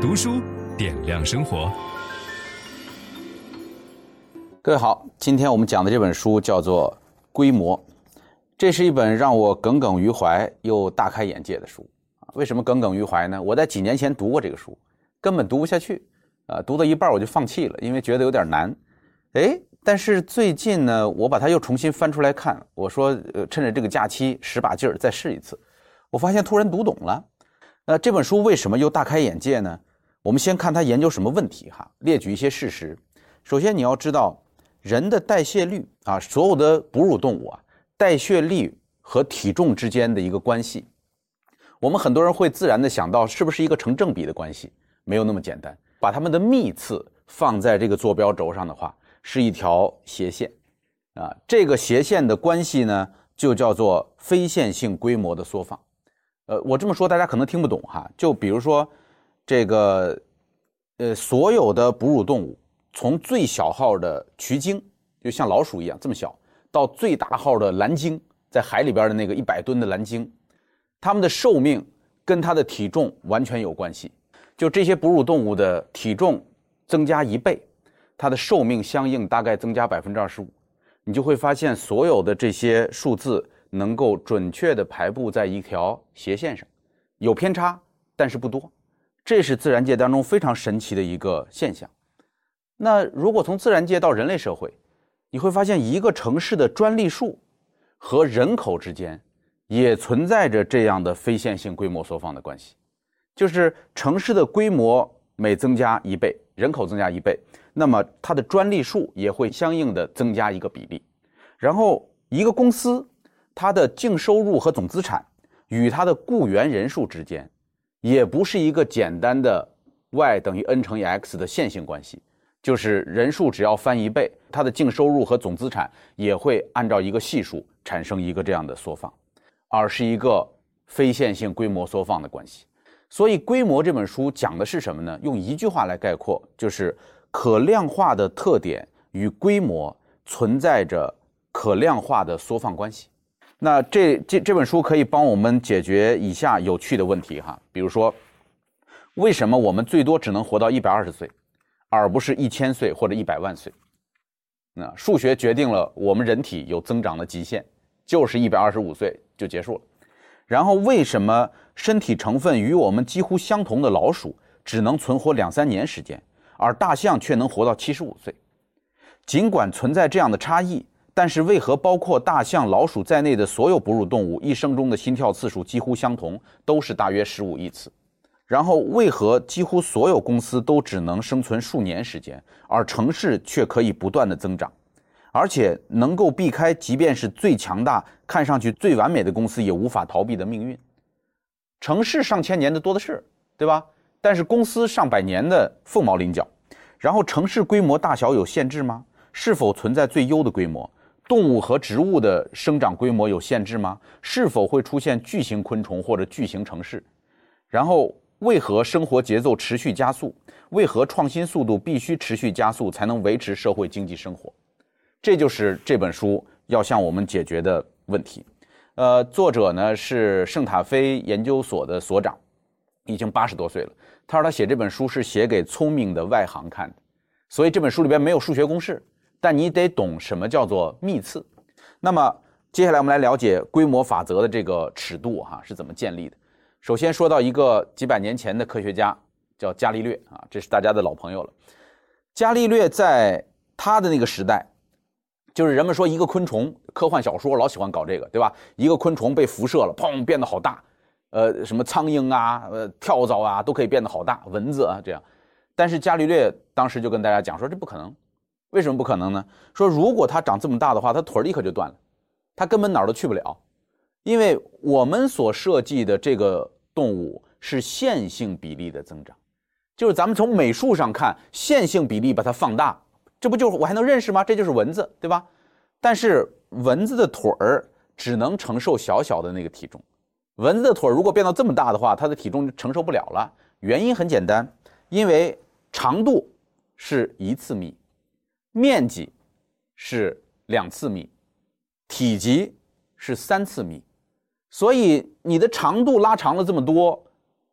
读书点亮生活。各位好，今天我们讲的这本书叫做《规模》，这是一本让我耿耿于怀又大开眼界的书。为什么耿耿于怀呢？我在几年前读过这个书，根本读不下去，啊，读到一半我就放弃了，因为觉得有点难。哎，但是最近呢，我把它又重新翻出来看，我说，趁着这个假期使把劲儿再试一次，我发现突然读懂了。那这本书为什么又大开眼界呢？我们先看它研究什么问题哈，列举一些事实。首先你要知道，人的代谢率啊，所有的哺乳动物啊，代谢率和体重之间的一个关系。我们很多人会自然的想到，是不是一个成正比的关系？没有那么简单。把它们的幂次放在这个坐标轴上的话，是一条斜线，啊，这个斜线的关系呢，就叫做非线性规模的缩放。呃，我这么说大家可能听不懂哈。就比如说，这个，呃，所有的哺乳动物，从最小号的渠鲸，就像老鼠一样这么小，到最大号的蓝鲸，在海里边的那个一百吨的蓝鲸。它们的寿命跟它的体重完全有关系。就这些哺乳动物的体重增加一倍，它的寿命相应大概增加百分之二十五。你就会发现，所有的这些数字能够准确地排布在一条斜线上，有偏差，但是不多。这是自然界当中非常神奇的一个现象。那如果从自然界到人类社会，你会发现一个城市的专利数和人口之间。也存在着这样的非线性规模缩放的关系，就是城市的规模每增加一倍，人口增加一倍，那么它的专利数也会相应的增加一个比例。然后一个公司，它的净收入和总资产与它的雇员人数之间，也不是一个简单的 y 等于 n 乘以 x 的线性关系，就是人数只要翻一倍，它的净收入和总资产也会按照一个系数产生一个这样的缩放。而是一个非线性规模缩放的关系，所以《规模》这本书讲的是什么呢？用一句话来概括，就是可量化的特点与规模存在着可量化的缩放关系。那这这这本书可以帮我们解决以下有趣的问题哈，比如说，为什么我们最多只能活到一百二十岁，而不是一千岁或者一百万岁？那数学决定了我们人体有增长的极限，就是一百二十五岁。就结束了。然后，为什么身体成分与我们几乎相同的老鼠只能存活两三年时间，而大象却能活到七十五岁？尽管存在这样的差异，但是为何包括大象、老鼠在内的所有哺乳动物一生中的心跳次数几乎相同，都是大约十五亿次？然后，为何几乎所有公司都只能生存数年时间，而城市却可以不断的增长？而且能够避开，即便是最强大、看上去最完美的公司也无法逃避的命运。城市上千年的多的是，对吧？但是公司上百年的凤毛麟角。然后城市规模大小有限制吗？是否存在最优的规模？动物和植物的生长规模有限制吗？是否会出现巨型昆虫或者巨型城市？然后为何生活节奏持续加速？为何创新速度必须持续加速才能维持社会经济生活？这就是这本书要向我们解决的问题。呃，作者呢是圣塔菲研究所的所长，已经八十多岁了。他说他写这本书是写给聪明的外行看的，所以这本书里边没有数学公式，但你得懂什么叫做幂次。那么接下来我们来了解规模法则的这个尺度哈是怎么建立的。首先说到一个几百年前的科学家叫伽利略啊，这是大家的老朋友了。伽利略在他的那个时代。就是人们说一个昆虫，科幻小说老喜欢搞这个，对吧？一个昆虫被辐射了，砰，变得好大，呃，什么苍蝇啊，呃，跳蚤啊，都可以变得好大，蚊子啊这样。但是伽利略当时就跟大家讲说，这不可能，为什么不可能呢？说如果它长这么大的话，它腿立刻就断了，它根本哪儿都去不了，因为我们所设计的这个动物是线性比例的增长，就是咱们从美术上看，线性比例把它放大。这不就是我还能认识吗？这就是蚊子，对吧？但是蚊子的腿儿只能承受小小的那个体重，蚊子的腿儿如果变到这么大的话，它的体重就承受不了了。原因很简单，因为长度是一次幂，面积是两次幂，体积是三次幂，所以你的长度拉长了这么多，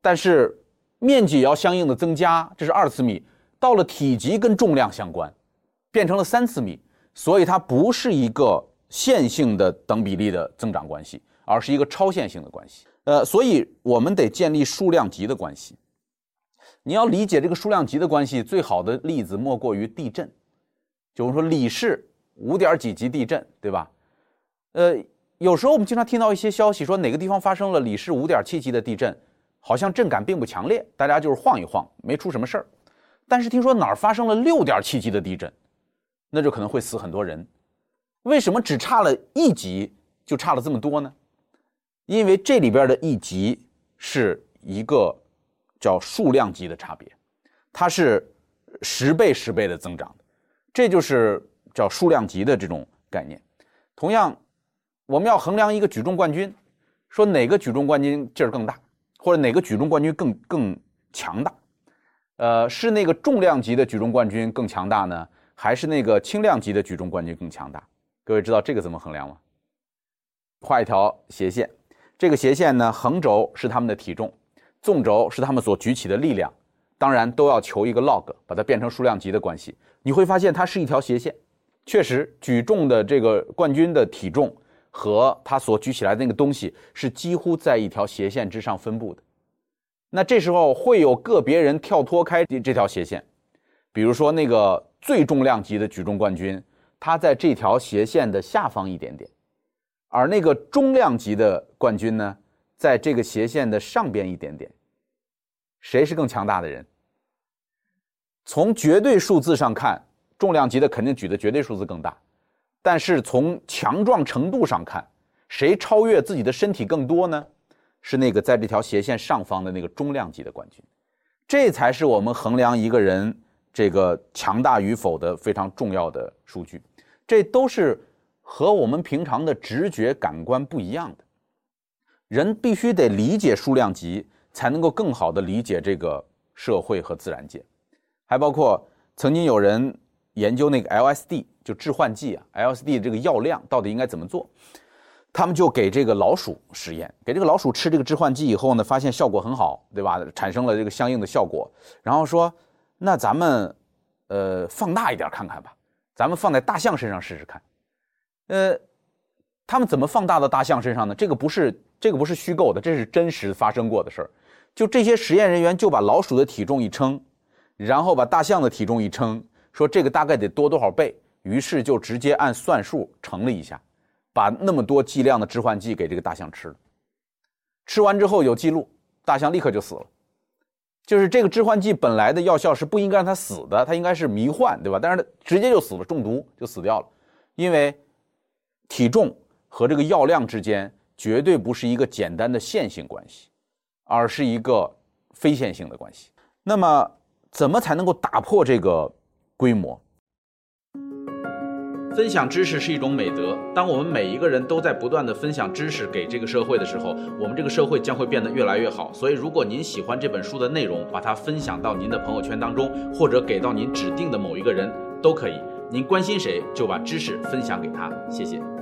但是面积也要相应的增加，这是二次幂。到了体积跟重量相关，变成了三次幂，所以它不是一个线性的等比例的增长关系，而是一个超线性的关系。呃，所以我们得建立数量级的关系。你要理解这个数量级的关系，最好的例子莫过于地震，就是说里氏五点几级地震，对吧？呃，有时候我们经常听到一些消息说哪个地方发生了里氏五点七级的地震，好像震感并不强烈，大家就是晃一晃，没出什么事儿。但是听说哪儿发生了六点七级的地震，那就可能会死很多人。为什么只差了一级就差了这么多呢？因为这里边的一级是一个叫数量级的差别，它是十倍十倍的增长，这就是叫数量级的这种概念。同样，我们要衡量一个举重冠军，说哪个举重冠军劲儿更大，或者哪个举重冠军更更强大。呃，是那个重量级的举重冠军更强大呢，还是那个轻量级的举重冠军更强大？各位知道这个怎么衡量吗？画一条斜线，这个斜线呢，横轴是他们的体重，纵轴是他们所举起的力量，当然都要求一个 log，把它变成数量级的关系。你会发现它是一条斜线，确实举重的这个冠军的体重和他所举起来的那个东西是几乎在一条斜线之上分布的。那这时候会有个别人跳脱开这条斜线，比如说那个最重量级的举重冠军，他在这条斜线的下方一点点，而那个中量级的冠军呢，在这个斜线的上边一点点。谁是更强大的人？从绝对数字上看，重量级的肯定举的绝对数字更大，但是从强壮程度上看，谁超越自己的身体更多呢？是那个在这条斜线上方的那个中量级的冠军，这才是我们衡量一个人这个强大与否的非常重要的数据。这都是和我们平常的直觉感官不一样的。人必须得理解数量级，才能够更好地理解这个社会和自然界。还包括曾经有人研究那个 LSD，就致幻剂啊，LSD 这个药量到底应该怎么做？他们就给这个老鼠实验，给这个老鼠吃这个致幻剂以后呢，发现效果很好，对吧？产生了这个相应的效果。然后说，那咱们，呃，放大一点看看吧，咱们放在大象身上试试看。呃，他们怎么放大到大象身上呢？这个不是这个不是虚构的，这是真实发生过的事儿。就这些实验人员就把老鼠的体重一称，然后把大象的体重一称，说这个大概得多多少倍，于是就直接按算术乘了一下。把那么多剂量的致幻剂给这个大象吃了，吃完之后有记录，大象立刻就死了。就是这个致幻剂本来的药效是不应该让它死的，它应该是迷幻，对吧？但是它直接就死了，中毒就死掉了。因为体重和这个药量之间绝对不是一个简单的线性关系，而是一个非线性的关系。那么，怎么才能够打破这个规模？分享知识是一种美德。当我们每一个人都在不断地分享知识给这个社会的时候，我们这个社会将会变得越来越好。所以，如果您喜欢这本书的内容，把它分享到您的朋友圈当中，或者给到您指定的某一个人都可以。您关心谁，就把知识分享给他。谢谢。